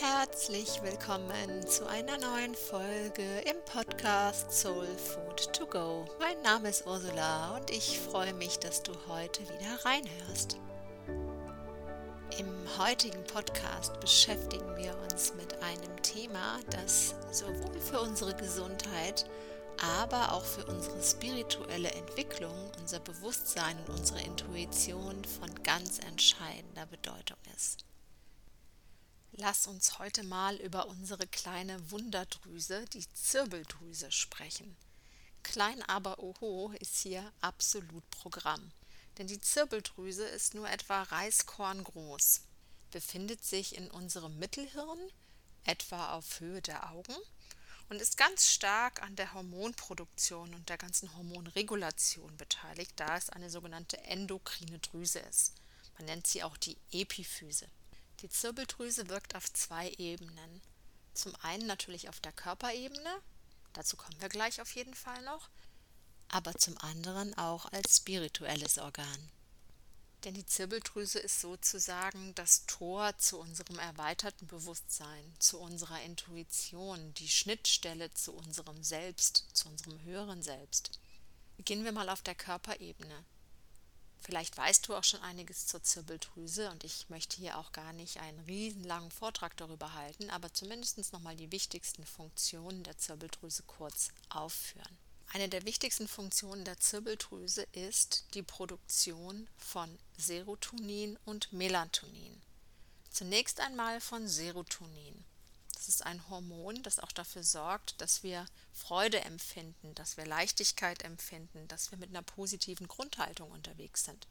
Herzlich willkommen zu einer neuen Folge im Podcast Soul Food to Go. Mein Name ist Ursula und ich freue mich, dass du heute wieder reinhörst. Im heutigen Podcast beschäftigen wir uns mit einem Thema, das sowohl für unsere Gesundheit, aber auch für unsere spirituelle Entwicklung, unser Bewusstsein und unsere Intuition von ganz entscheidender Bedeutung ist. Lass uns heute mal über unsere kleine Wunderdrüse, die Zirbeldrüse, sprechen. Klein aber oho ist hier absolut Programm. Denn die Zirbeldrüse ist nur etwa Reiskorn groß, befindet sich in unserem Mittelhirn, etwa auf Höhe der Augen, und ist ganz stark an der Hormonproduktion und der ganzen Hormonregulation beteiligt, da es eine sogenannte endokrine Drüse ist. Man nennt sie auch die Epiphyse. Die Zirbeldrüse wirkt auf zwei Ebenen. Zum einen natürlich auf der Körperebene, dazu kommen wir gleich auf jeden Fall noch, aber zum anderen auch als spirituelles Organ. Denn die Zirbeldrüse ist sozusagen das Tor zu unserem erweiterten Bewusstsein, zu unserer Intuition, die Schnittstelle zu unserem Selbst, zu unserem höheren Selbst. Beginnen wir mal auf der Körperebene. Vielleicht weißt du auch schon einiges zur Zirbeldrüse und ich möchte hier auch gar nicht einen riesenlangen Vortrag darüber halten, aber zumindest nochmal die wichtigsten Funktionen der Zirbeldrüse kurz aufführen. Eine der wichtigsten Funktionen der Zirbeldrüse ist die Produktion von Serotonin und Melatonin. Zunächst einmal von Serotonin. Das ist ein Hormon, das auch dafür sorgt, dass wir Freude empfinden, dass wir Leichtigkeit empfinden, dass wir mit einer positiven Grundhaltung unterwegs sind.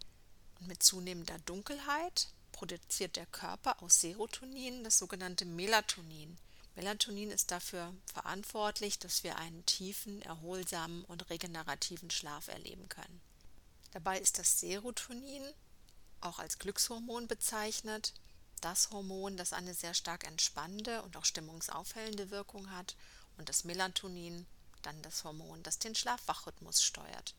Und mit zunehmender Dunkelheit produziert der Körper aus Serotonin das sogenannte Melatonin. Melatonin ist dafür verantwortlich, dass wir einen tiefen, erholsamen und regenerativen Schlaf erleben können. Dabei ist das Serotonin auch als Glückshormon bezeichnet das Hormon, das eine sehr stark entspannende und auch stimmungsaufhellende Wirkung hat und das Melatonin dann das Hormon, das den Schlafwachrhythmus steuert.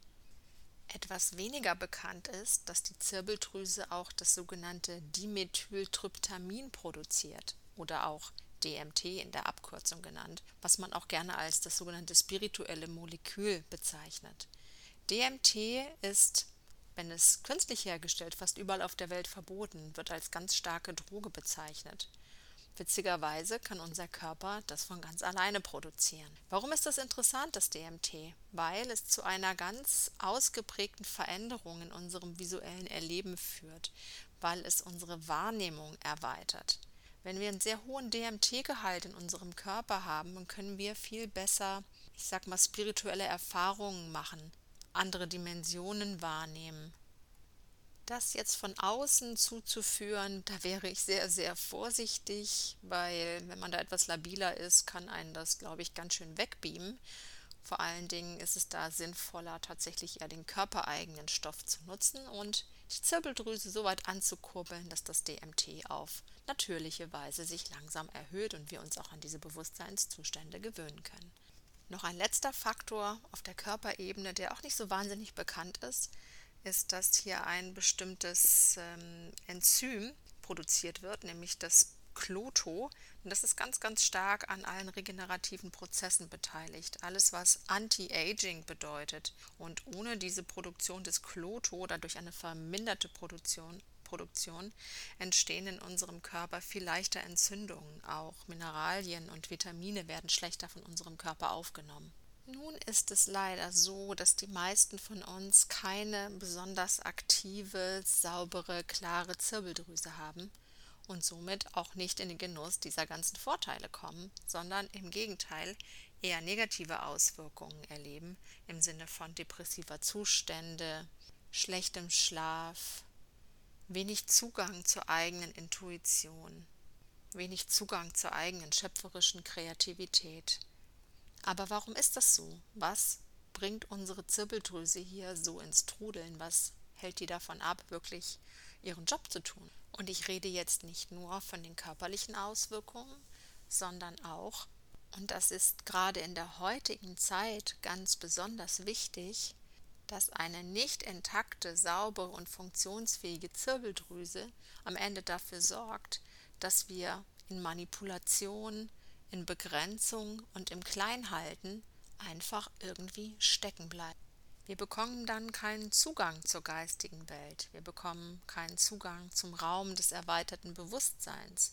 Etwas weniger bekannt ist, dass die Zirbeldrüse auch das sogenannte Dimethyltryptamin produziert oder auch DMT in der Abkürzung genannt, was man auch gerne als das sogenannte spirituelle Molekül bezeichnet. DMT ist wenn es künstlich hergestellt, fast überall auf der Welt verboten, wird als ganz starke Droge bezeichnet. Witzigerweise kann unser Körper das von ganz alleine produzieren. Warum ist das interessant, das DMT? Weil es zu einer ganz ausgeprägten Veränderung in unserem visuellen Erleben führt, weil es unsere Wahrnehmung erweitert. Wenn wir einen sehr hohen DMT-Gehalt in unserem Körper haben, dann können wir viel besser, ich sag mal, spirituelle Erfahrungen machen, andere Dimensionen wahrnehmen. Das jetzt von außen zuzuführen, da wäre ich sehr, sehr vorsichtig, weil wenn man da etwas labiler ist, kann einen das, glaube ich, ganz schön wegbeamen. Vor allen Dingen ist es da sinnvoller, tatsächlich eher den körpereigenen Stoff zu nutzen und die Zirbeldrüse so weit anzukurbeln, dass das DMT auf natürliche Weise sich langsam erhöht und wir uns auch an diese Bewusstseinszustände gewöhnen können. Noch ein letzter Faktor auf der Körperebene, der auch nicht so wahnsinnig bekannt ist, ist, dass hier ein bestimmtes ähm, Enzym produziert wird, nämlich das Kloto. Und das ist ganz, ganz stark an allen regenerativen Prozessen beteiligt. Alles, was Anti-Aging bedeutet. Und ohne diese Produktion des Kloto oder durch eine verminderte Produktion Produktion entstehen in unserem Körper viel leichter Entzündungen. Auch Mineralien und Vitamine werden schlechter von unserem Körper aufgenommen. Nun ist es leider so, dass die meisten von uns keine besonders aktive, saubere, klare Zirbeldrüse haben und somit auch nicht in den Genuss dieser ganzen Vorteile kommen, sondern im Gegenteil eher negative Auswirkungen erleben im Sinne von depressiver Zustände, schlechtem Schlaf, wenig Zugang zur eigenen Intuition, wenig Zugang zur eigenen schöpferischen Kreativität. Aber warum ist das so? Was bringt unsere Zirbeldrüse hier so ins Trudeln? Was hält die davon ab, wirklich ihren Job zu tun? Und ich rede jetzt nicht nur von den körperlichen Auswirkungen, sondern auch, und das ist gerade in der heutigen Zeit ganz besonders wichtig, dass eine nicht intakte, saubere und funktionsfähige Zirbeldrüse am Ende dafür sorgt, dass wir in Manipulation, in Begrenzung und im Kleinhalten einfach irgendwie stecken bleiben. Wir bekommen dann keinen Zugang zur geistigen Welt. Wir bekommen keinen Zugang zum Raum des erweiterten Bewusstseins.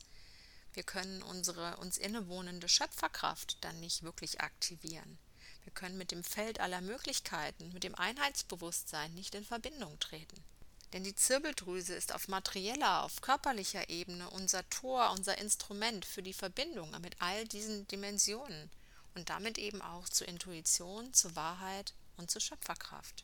Wir können unsere uns innewohnende Schöpferkraft dann nicht wirklich aktivieren. Wir können mit dem Feld aller Möglichkeiten, mit dem Einheitsbewusstsein nicht in Verbindung treten. Denn die Zirbeldrüse ist auf materieller, auf körperlicher Ebene unser Tor, unser Instrument für die Verbindung mit all diesen Dimensionen und damit eben auch zur Intuition, zur Wahrheit und zur Schöpferkraft.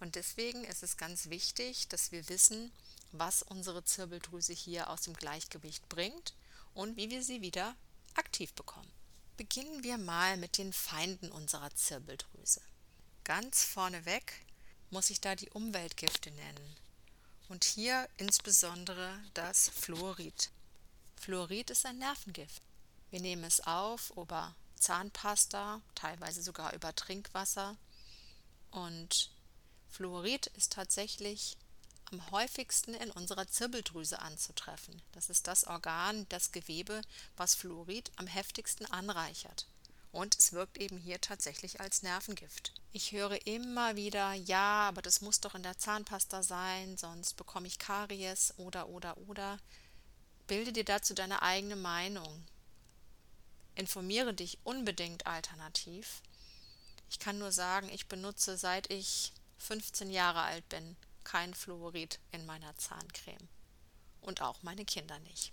Und deswegen ist es ganz wichtig, dass wir wissen, was unsere Zirbeldrüse hier aus dem Gleichgewicht bringt und wie wir sie wieder aktiv bekommen. Beginnen wir mal mit den Feinden unserer Zirbeldrüse. Ganz vorneweg muss ich da die Umweltgifte nennen. Und hier insbesondere das Fluorid. Fluorid ist ein Nervengift. Wir nehmen es auf über Zahnpasta, teilweise sogar über Trinkwasser. Und Fluorid ist tatsächlich am häufigsten in unserer Zirbeldrüse anzutreffen. Das ist das Organ, das Gewebe, was Fluorid am heftigsten anreichert. Und es wirkt eben hier tatsächlich als Nervengift. Ich höre immer wieder, ja, aber das muss doch in der Zahnpasta sein, sonst bekomme ich Karies oder oder oder. Bilde dir dazu deine eigene Meinung. Informiere dich unbedingt alternativ. Ich kann nur sagen, ich benutze seit ich 15 Jahre alt bin kein Fluorid in meiner Zahncreme. Und auch meine Kinder nicht.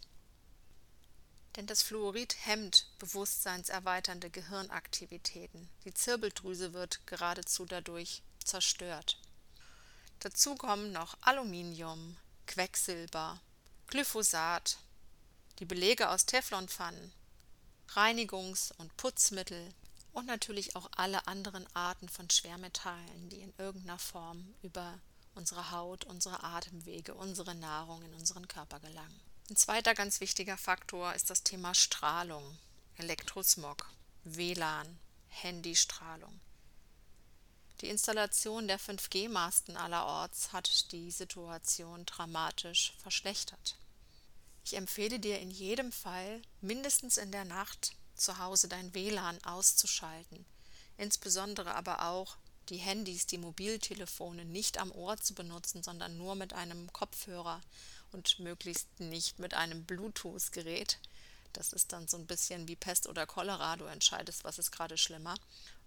Denn das Fluorid hemmt bewusstseinserweiternde Gehirnaktivitäten. Die Zirbeldrüse wird geradezu dadurch zerstört. Dazu kommen noch Aluminium, Quecksilber, Glyphosat, die Belege aus Teflonpfannen, Reinigungs- und Putzmittel und natürlich auch alle anderen Arten von Schwermetallen, die in irgendeiner Form über unsere Haut, unsere Atemwege, unsere Nahrung in unseren Körper gelangen. Ein zweiter ganz wichtiger Faktor ist das Thema Strahlung, Elektrosmog, WLAN, Handystrahlung. Die Installation der 5G-Masten allerorts hat die Situation dramatisch verschlechtert. Ich empfehle dir in jedem Fall, mindestens in der Nacht zu Hause dein WLAN auszuschalten, insbesondere aber auch die Handys, die Mobiltelefone nicht am Ohr zu benutzen, sondern nur mit einem Kopfhörer und möglichst nicht mit einem Bluetooth-Gerät. Das ist dann so ein bisschen wie Pest oder Cholera, du entscheidest, was ist gerade schlimmer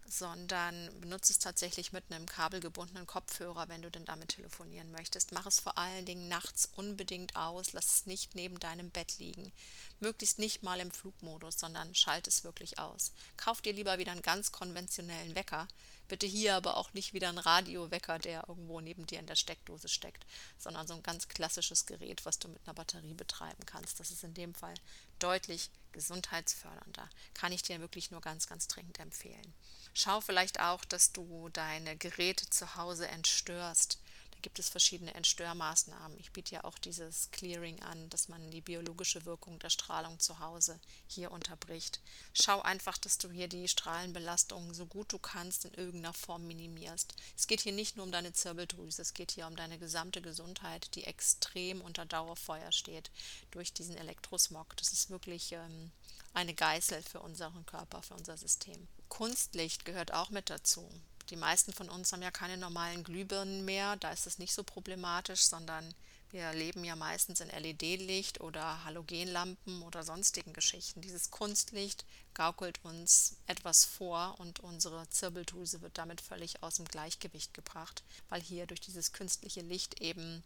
sondern benutze es tatsächlich mit einem kabelgebundenen Kopfhörer, wenn du denn damit telefonieren möchtest. Mach es vor allen Dingen nachts unbedingt aus, lass es nicht neben deinem Bett liegen. Möglichst nicht mal im Flugmodus, sondern schalt es wirklich aus. Kauf dir lieber wieder einen ganz konventionellen Wecker. Bitte hier aber auch nicht wieder einen Radiowecker, der irgendwo neben dir in der Steckdose steckt, sondern so ein ganz klassisches Gerät, was du mit einer Batterie betreiben kannst. Das ist in dem Fall deutlich gesundheitsfördernder. Kann ich dir wirklich nur ganz, ganz dringend empfehlen. Schau vielleicht auch, dass du deine Geräte zu Hause entstörst. Gibt es verschiedene Entstörmaßnahmen. Ich biete ja auch dieses Clearing an, dass man die biologische Wirkung der Strahlung zu Hause hier unterbricht. Schau einfach, dass du hier die Strahlenbelastung so gut du kannst in irgendeiner Form minimierst. Es geht hier nicht nur um deine Zirbeldrüse, es geht hier um deine gesamte Gesundheit, die extrem unter Dauerfeuer steht durch diesen Elektrosmog. Das ist wirklich ähm, eine Geißel für unseren Körper, für unser System. Kunstlicht gehört auch mit dazu. Die meisten von uns haben ja keine normalen Glühbirnen mehr, da ist es nicht so problematisch, sondern wir leben ja meistens in LED-Licht oder Halogenlampen oder sonstigen Geschichten. Dieses Kunstlicht gaukelt uns etwas vor und unsere Zirbeldrüse wird damit völlig aus dem Gleichgewicht gebracht, weil hier durch dieses künstliche Licht eben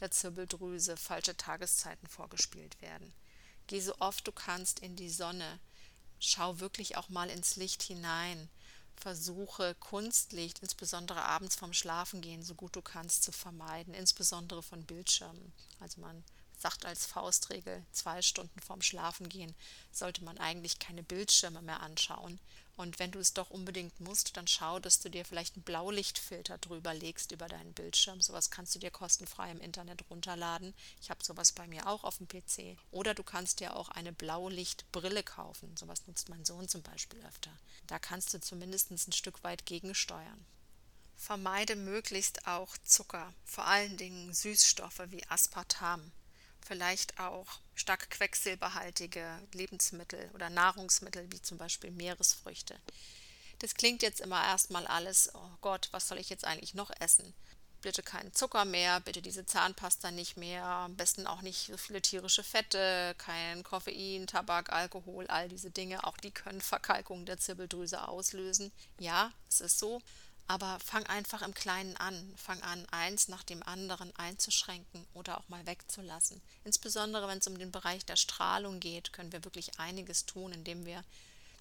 der Zirbeldrüse falsche Tageszeiten vorgespielt werden. Geh so oft du kannst in die Sonne, schau wirklich auch mal ins Licht hinein. Versuche Kunstlicht, insbesondere abends vorm Schlafengehen, so gut du kannst zu vermeiden, insbesondere von Bildschirmen. Also man sagt als Faustregel, zwei Stunden vorm Schlafengehen sollte man eigentlich keine Bildschirme mehr anschauen. Und wenn du es doch unbedingt musst, dann schau, dass du dir vielleicht einen Blaulichtfilter drüber legst über deinen Bildschirm. Sowas kannst du dir kostenfrei im Internet runterladen. Ich habe sowas bei mir auch auf dem PC. Oder du kannst dir auch eine Blaulichtbrille kaufen. Sowas nutzt mein Sohn zum Beispiel öfter. Da kannst du zumindest ein Stück weit gegensteuern. Vermeide möglichst auch Zucker, vor allen Dingen Süßstoffe wie Aspartam vielleicht auch stark quecksilberhaltige Lebensmittel oder Nahrungsmittel wie zum Beispiel Meeresfrüchte. Das klingt jetzt immer erstmal alles, oh Gott, was soll ich jetzt eigentlich noch essen? Bitte keinen Zucker mehr, bitte diese Zahnpasta nicht mehr, am besten auch nicht so viele tierische Fette, kein Koffein, Tabak, Alkohol, all diese Dinge, auch die können Verkalkung der Zirbeldrüse auslösen. Ja, es ist so, aber fang einfach im Kleinen an. Fang an, eins nach dem anderen einzuschränken oder auch mal wegzulassen. Insbesondere wenn es um den Bereich der Strahlung geht, können wir wirklich einiges tun, indem wir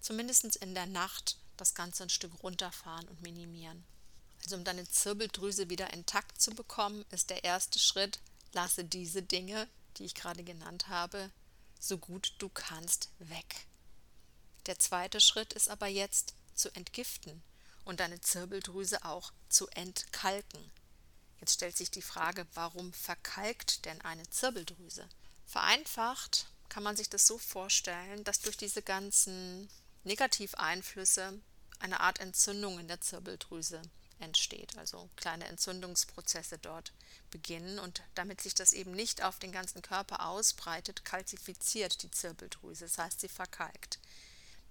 zumindest in der Nacht das Ganze ein Stück runterfahren und minimieren. Also um deine Zirbeldrüse wieder intakt zu bekommen, ist der erste Schritt, lasse diese Dinge, die ich gerade genannt habe, so gut du kannst weg. Der zweite Schritt ist aber jetzt zu entgiften und deine Zirbeldrüse auch zu entkalken. Jetzt stellt sich die Frage, warum verkalkt denn eine Zirbeldrüse? Vereinfacht kann man sich das so vorstellen, dass durch diese ganzen Negativeinflüsse eine Art Entzündung in der Zirbeldrüse entsteht, also kleine Entzündungsprozesse dort beginnen und damit sich das eben nicht auf den ganzen Körper ausbreitet, kalzifiziert die Zirbeldrüse, das heißt sie verkalkt.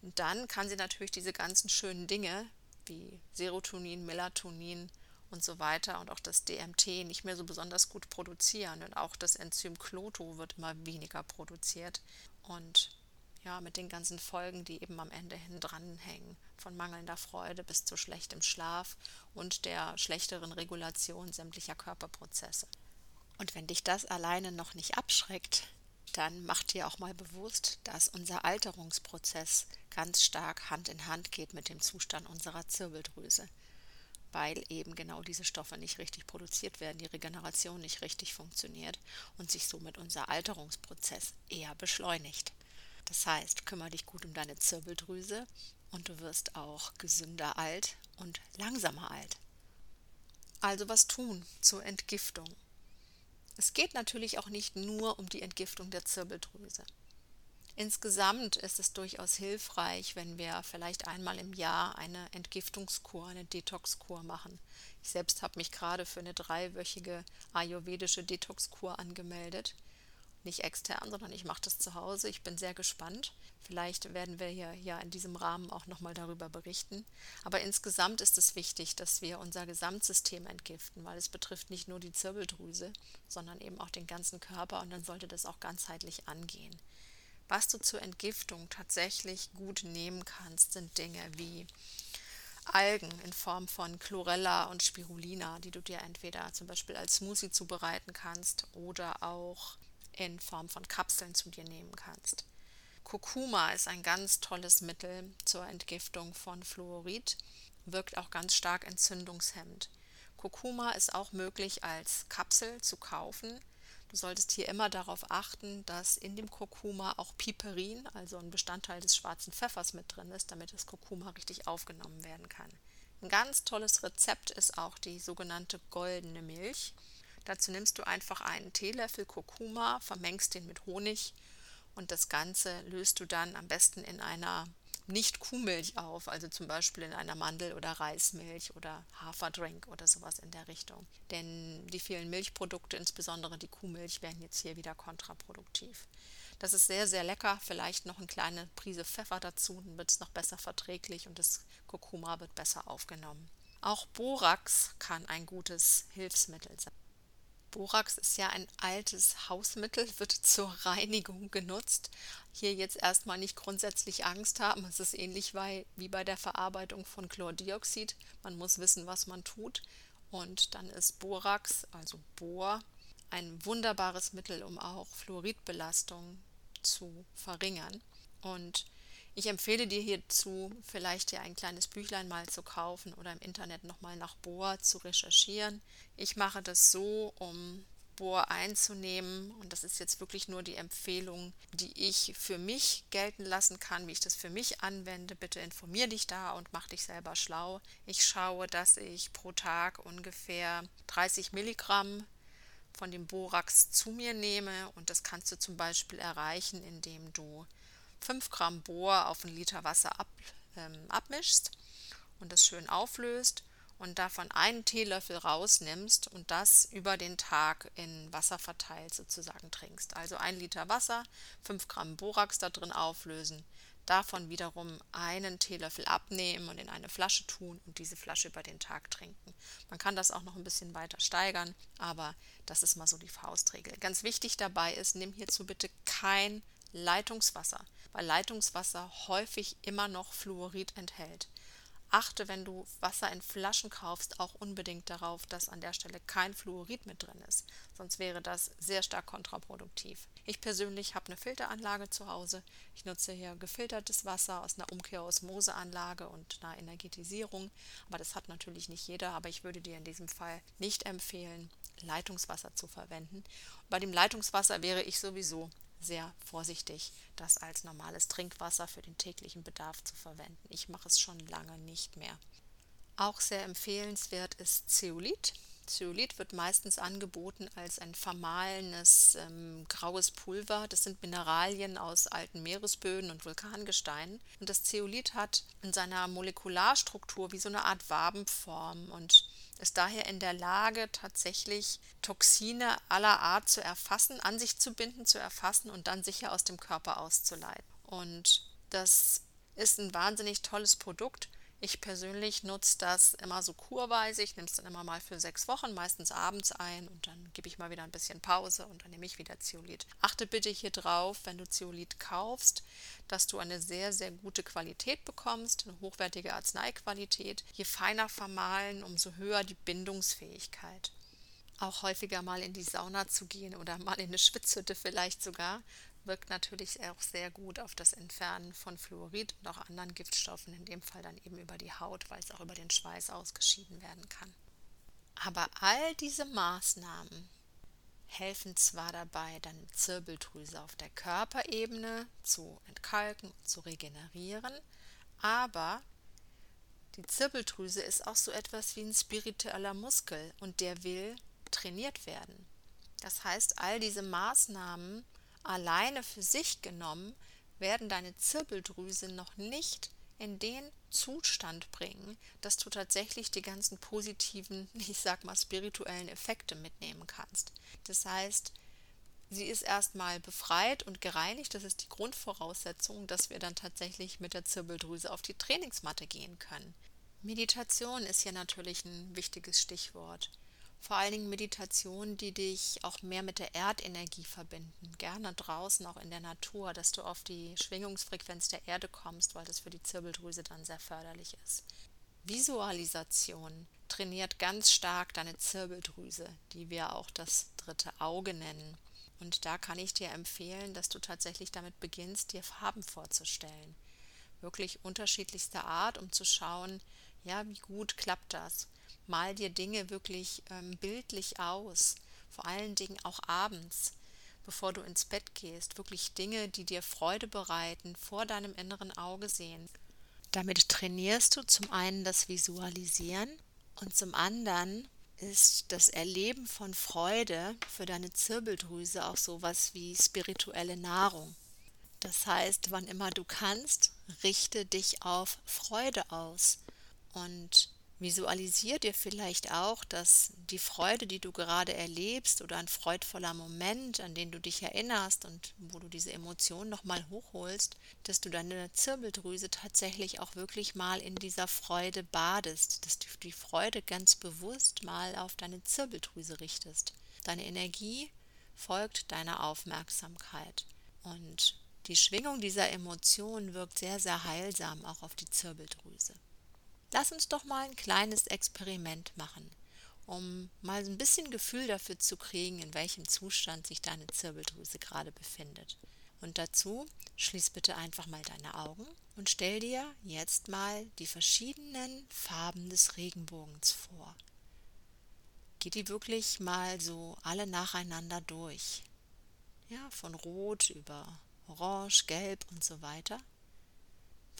Und dann kann sie natürlich diese ganzen schönen Dinge wie Serotonin, Melatonin und so weiter und auch das DMT nicht mehr so besonders gut produzieren und auch das Enzym Kloto wird immer weniger produziert und ja, mit den ganzen Folgen, die eben am Ende hin dranhängen, von mangelnder Freude bis zu schlechtem Schlaf und der schlechteren Regulation sämtlicher Körperprozesse. Und wenn dich das alleine noch nicht abschreckt, dann mach dir auch mal bewusst, dass unser Alterungsprozess ganz stark Hand in Hand geht mit dem Zustand unserer Zirbeldrüse, weil eben genau diese Stoffe nicht richtig produziert werden, die Regeneration nicht richtig funktioniert und sich somit unser Alterungsprozess eher beschleunigt. Das heißt, kümmere dich gut um deine Zirbeldrüse und du wirst auch gesünder alt und langsamer alt. Also was tun zur Entgiftung? Es geht natürlich auch nicht nur um die Entgiftung der Zirbeldrüse. Insgesamt ist es durchaus hilfreich, wenn wir vielleicht einmal im Jahr eine Entgiftungskur, eine Detoxkur machen. Ich selbst habe mich gerade für eine dreiwöchige ayurvedische Detoxkur angemeldet nicht extern, sondern ich mache das zu Hause. Ich bin sehr gespannt. Vielleicht werden wir hier ja in diesem Rahmen auch nochmal darüber berichten. Aber insgesamt ist es wichtig, dass wir unser Gesamtsystem entgiften, weil es betrifft nicht nur die Zirbeldrüse, sondern eben auch den ganzen Körper und dann sollte das auch ganzheitlich angehen. Was du zur Entgiftung tatsächlich gut nehmen kannst, sind Dinge wie Algen in Form von Chlorella und Spirulina, die du dir entweder zum Beispiel als Smoothie zubereiten kannst oder auch in Form von Kapseln zu dir nehmen kannst. Kurkuma ist ein ganz tolles Mittel zur Entgiftung von Fluorid, wirkt auch ganz stark entzündungshemmend. Kurkuma ist auch möglich als Kapsel zu kaufen. Du solltest hier immer darauf achten, dass in dem Kurkuma auch Piperin, also ein Bestandteil des schwarzen Pfeffers mit drin ist, damit das Kurkuma richtig aufgenommen werden kann. Ein ganz tolles Rezept ist auch die sogenannte goldene Milch. Dazu nimmst du einfach einen Teelöffel Kurkuma, vermengst den mit Honig und das Ganze löst du dann am besten in einer nicht Kuhmilch auf, also zum Beispiel in einer Mandel- oder Reismilch oder Haferdrink oder sowas in der Richtung. Denn die vielen Milchprodukte, insbesondere die Kuhmilch, werden jetzt hier wieder kontraproduktiv. Das ist sehr, sehr lecker. Vielleicht noch eine kleine Prise Pfeffer dazu, dann wird es noch besser verträglich und das Kurkuma wird besser aufgenommen. Auch Borax kann ein gutes Hilfsmittel sein. Borax ist ja ein altes Hausmittel, wird zur Reinigung genutzt. Hier jetzt erstmal nicht grundsätzlich Angst haben. Es ist ähnlich wie bei der Verarbeitung von Chlordioxid. Man muss wissen, was man tut. Und dann ist Borax, also Bor, ein wunderbares Mittel, um auch Fluoridbelastung zu verringern. Und ich empfehle dir hierzu, vielleicht dir ein kleines Büchlein mal zu kaufen oder im Internet nochmal nach Bohr zu recherchieren. Ich mache das so, um Bohr einzunehmen und das ist jetzt wirklich nur die Empfehlung, die ich für mich gelten lassen kann, wie ich das für mich anwende. Bitte informier dich da und mach dich selber schlau. Ich schaue, dass ich pro Tag ungefähr 30 Milligramm von dem Borax zu mir nehme und das kannst du zum Beispiel erreichen, indem du 5 Gramm Bohr auf einen Liter Wasser ab, ähm, abmischst und das schön auflöst und davon einen Teelöffel rausnimmst und das über den Tag in Wasser verteilt sozusagen trinkst. Also ein Liter Wasser, 5 Gramm Borax da drin auflösen, davon wiederum einen Teelöffel abnehmen und in eine Flasche tun und diese Flasche über den Tag trinken. Man kann das auch noch ein bisschen weiter steigern, aber das ist mal so die Faustregel. Ganz wichtig dabei ist, nimm hierzu bitte kein Leitungswasser, weil Leitungswasser häufig immer noch Fluorid enthält achte, wenn du Wasser in Flaschen kaufst, auch unbedingt darauf, dass an der Stelle kein Fluorid mit drin ist. Sonst wäre das sehr stark kontraproduktiv. Ich persönlich habe eine Filteranlage zu Hause. Ich nutze hier gefiltertes Wasser aus einer Umkehrosmoseanlage und einer Energetisierung. Aber das hat natürlich nicht jeder. Aber ich würde dir in diesem Fall nicht empfehlen, Leitungswasser zu verwenden. bei dem Leitungswasser wäre ich sowieso sehr vorsichtig, das als normales Trinkwasser für den täglichen Bedarf zu verwenden. Ich mache es schon lange nicht mehr. Auch sehr empfehlenswert ist Zeolit. Zeolit wird meistens angeboten als ein vermahlenes ähm, graues Pulver. Das sind Mineralien aus alten Meeresböden und Vulkangesteinen. Und das Zeolit hat in seiner Molekularstruktur wie so eine Art Wabenform und ist daher in der Lage, tatsächlich Toxine aller Art zu erfassen, an sich zu binden, zu erfassen und dann sicher aus dem Körper auszuleiten. Und das ist ein wahnsinnig tolles Produkt. Ich persönlich nutze das immer so kurweise. Ich nehme es dann immer mal für sechs Wochen, meistens abends ein und dann gebe ich mal wieder ein bisschen Pause und dann nehme ich wieder Zeolit. Achte bitte hier drauf, wenn du Zeolit kaufst, dass du eine sehr, sehr gute Qualität bekommst, eine hochwertige Arzneiqualität. Je feiner vermahlen, umso höher die Bindungsfähigkeit auch häufiger mal in die Sauna zu gehen oder mal in eine Schwitzhütte vielleicht sogar, wirkt natürlich auch sehr gut auf das Entfernen von Fluorid und auch anderen Giftstoffen, in dem Fall dann eben über die Haut, weil es auch über den Schweiß ausgeschieden werden kann. Aber all diese Maßnahmen helfen zwar dabei, deine Zirbeldrüse auf der Körperebene zu entkalken und zu regenerieren, aber die Zirbeldrüse ist auch so etwas wie ein spiritueller Muskel und der will trainiert werden. Das heißt, all diese Maßnahmen alleine für sich genommen werden deine Zirbeldrüse noch nicht in den Zustand bringen, dass du tatsächlich die ganzen positiven, ich sag mal, spirituellen Effekte mitnehmen kannst. Das heißt, sie ist erstmal befreit und gereinigt. Das ist die Grundvoraussetzung, dass wir dann tatsächlich mit der Zirbeldrüse auf die Trainingsmatte gehen können. Meditation ist hier natürlich ein wichtiges Stichwort vor allen Dingen Meditationen, die dich auch mehr mit der Erdenergie verbinden. Gerne draußen, auch in der Natur, dass du auf die Schwingungsfrequenz der Erde kommst, weil das für die Zirbeldrüse dann sehr förderlich ist. Visualisation trainiert ganz stark deine Zirbeldrüse, die wir auch das dritte Auge nennen. Und da kann ich dir empfehlen, dass du tatsächlich damit beginnst, dir Farben vorzustellen. Wirklich unterschiedlichster Art, um zu schauen, ja, wie gut klappt das mal dir Dinge wirklich ähm, bildlich aus, vor allen Dingen auch abends, bevor du ins Bett gehst, wirklich Dinge, die dir Freude bereiten, vor deinem inneren Auge sehen. Damit trainierst du zum einen das Visualisieren und zum anderen ist das Erleben von Freude für deine Zirbeldrüse auch sowas wie spirituelle Nahrung. Das heißt, wann immer du kannst, richte dich auf Freude aus und Visualisier dir vielleicht auch, dass die Freude, die du gerade erlebst oder ein freudvoller Moment, an den du dich erinnerst und wo du diese Emotion nochmal hochholst, dass du deine Zirbeldrüse tatsächlich auch wirklich mal in dieser Freude badest, dass du die Freude ganz bewusst mal auf deine Zirbeldrüse richtest. Deine Energie folgt deiner Aufmerksamkeit und die Schwingung dieser Emotion wirkt sehr, sehr heilsam auch auf die Zirbeldrüse. Lass uns doch mal ein kleines Experiment machen, um mal ein bisschen Gefühl dafür zu kriegen, in welchem Zustand sich deine Zirbeldrüse gerade befindet. Und dazu schließ bitte einfach mal deine Augen und stell dir jetzt mal die verschiedenen Farben des Regenbogens vor. Geh die wirklich mal so alle nacheinander durch. Ja, von Rot über Orange, Gelb und so weiter.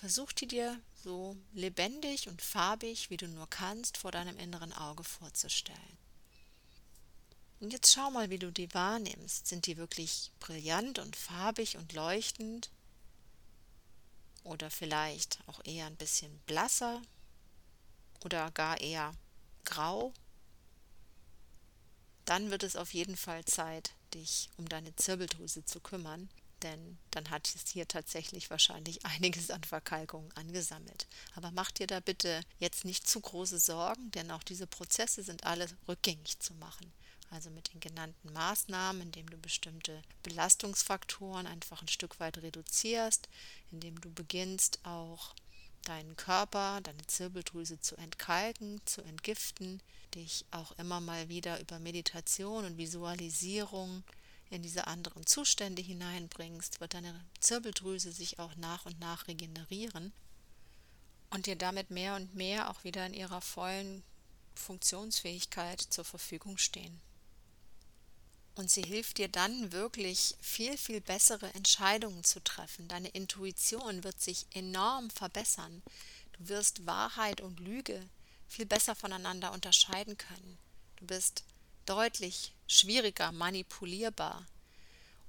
Versuch die dir so lebendig und farbig, wie du nur kannst, vor deinem inneren Auge vorzustellen. Und jetzt schau mal, wie du die wahrnimmst. Sind die wirklich brillant und farbig und leuchtend? Oder vielleicht auch eher ein bisschen blasser? Oder gar eher grau, dann wird es auf jeden Fall Zeit, dich um deine Zirbeldrüse zu kümmern, denn dann hat es hier tatsächlich wahrscheinlich einiges an Verkalkung angesammelt. Aber mach dir da bitte jetzt nicht zu große Sorgen, denn auch diese Prozesse sind alle rückgängig zu machen. Also mit den genannten Maßnahmen, indem du bestimmte Belastungsfaktoren einfach ein Stück weit reduzierst, indem du beginnst auch deinen Körper, deine Zirbeldrüse zu entkalken, zu entgiften, dich auch immer mal wieder über Meditation und Visualisierung in diese anderen Zustände hineinbringst, wird deine Zirbeldrüse sich auch nach und nach regenerieren und dir damit mehr und mehr auch wieder in ihrer vollen Funktionsfähigkeit zur Verfügung stehen. Und sie hilft dir dann wirklich viel, viel bessere Entscheidungen zu treffen. Deine Intuition wird sich enorm verbessern. Du wirst Wahrheit und Lüge viel besser voneinander unterscheiden können. Du bist deutlich schwieriger manipulierbar.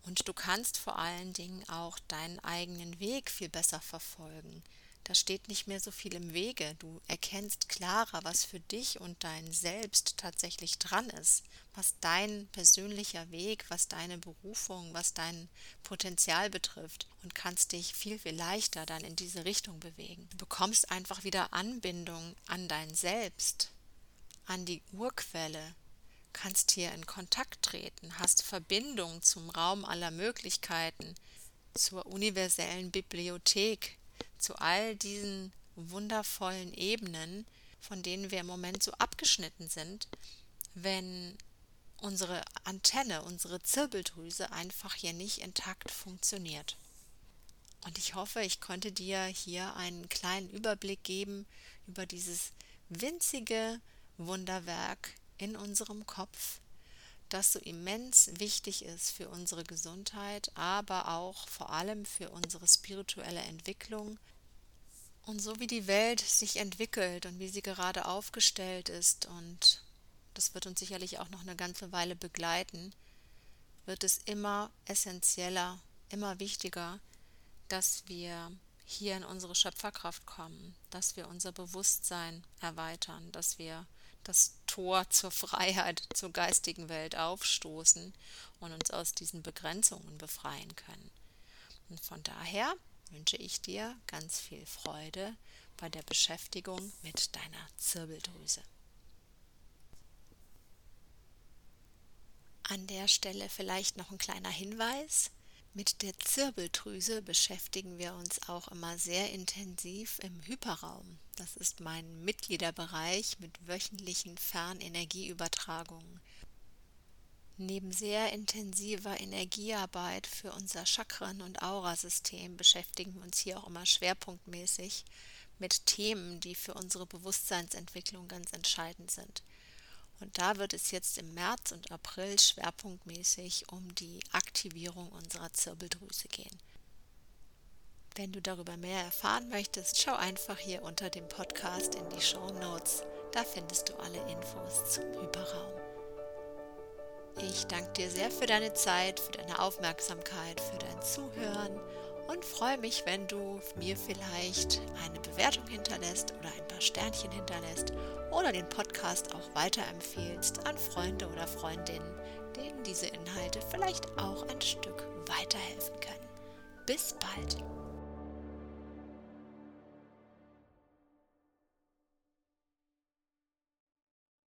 Und du kannst vor allen Dingen auch deinen eigenen Weg viel besser verfolgen. Da steht nicht mehr so viel im Wege. Du erkennst klarer, was für dich und dein Selbst tatsächlich dran ist, was dein persönlicher Weg, was deine Berufung, was dein Potenzial betrifft und kannst dich viel, viel leichter dann in diese Richtung bewegen. Du bekommst einfach wieder Anbindung an dein Selbst, an die Urquelle, kannst hier in Kontakt treten, hast Verbindung zum Raum aller Möglichkeiten, zur universellen Bibliothek, zu all diesen wundervollen Ebenen, von denen wir im Moment so abgeschnitten sind, wenn unsere Antenne, unsere Zirbeldrüse einfach hier nicht intakt funktioniert. Und ich hoffe, ich konnte dir hier einen kleinen Überblick geben über dieses winzige Wunderwerk in unserem Kopf, das so immens wichtig ist für unsere Gesundheit, aber auch vor allem für unsere spirituelle Entwicklung. Und so wie die Welt sich entwickelt und wie sie gerade aufgestellt ist, und das wird uns sicherlich auch noch eine ganze Weile begleiten, wird es immer essentieller, immer wichtiger, dass wir hier in unsere Schöpferkraft kommen, dass wir unser Bewusstsein erweitern, dass wir das Tor zur Freiheit, zur geistigen Welt aufstoßen und uns aus diesen Begrenzungen befreien können. Und von daher wünsche ich dir ganz viel Freude bei der Beschäftigung mit deiner Zirbeldrüse. An der Stelle vielleicht noch ein kleiner Hinweis. Mit der Zirbeldrüse beschäftigen wir uns auch immer sehr intensiv im Hyperraum. Das ist mein Mitgliederbereich mit wöchentlichen Fernenergieübertragungen. Neben sehr intensiver Energiearbeit für unser Chakren- und Aurasystem beschäftigen wir uns hier auch immer schwerpunktmäßig mit Themen, die für unsere Bewusstseinsentwicklung ganz entscheidend sind. Und da wird es jetzt im März und April schwerpunktmäßig um die Aktivierung unserer Zirbeldrüse gehen. Wenn du darüber mehr erfahren möchtest, schau einfach hier unter dem Podcast in die Show Notes. Da findest du alle Infos zum Hyperraum. Ich danke dir sehr für deine Zeit, für deine Aufmerksamkeit, für dein Zuhören und freue mich, wenn du mir vielleicht eine Bewertung hinterlässt oder ein paar Sternchen hinterlässt oder den Podcast auch weiterempfehlst an Freunde oder Freundinnen, denen diese Inhalte vielleicht auch ein Stück weiterhelfen können. Bis bald!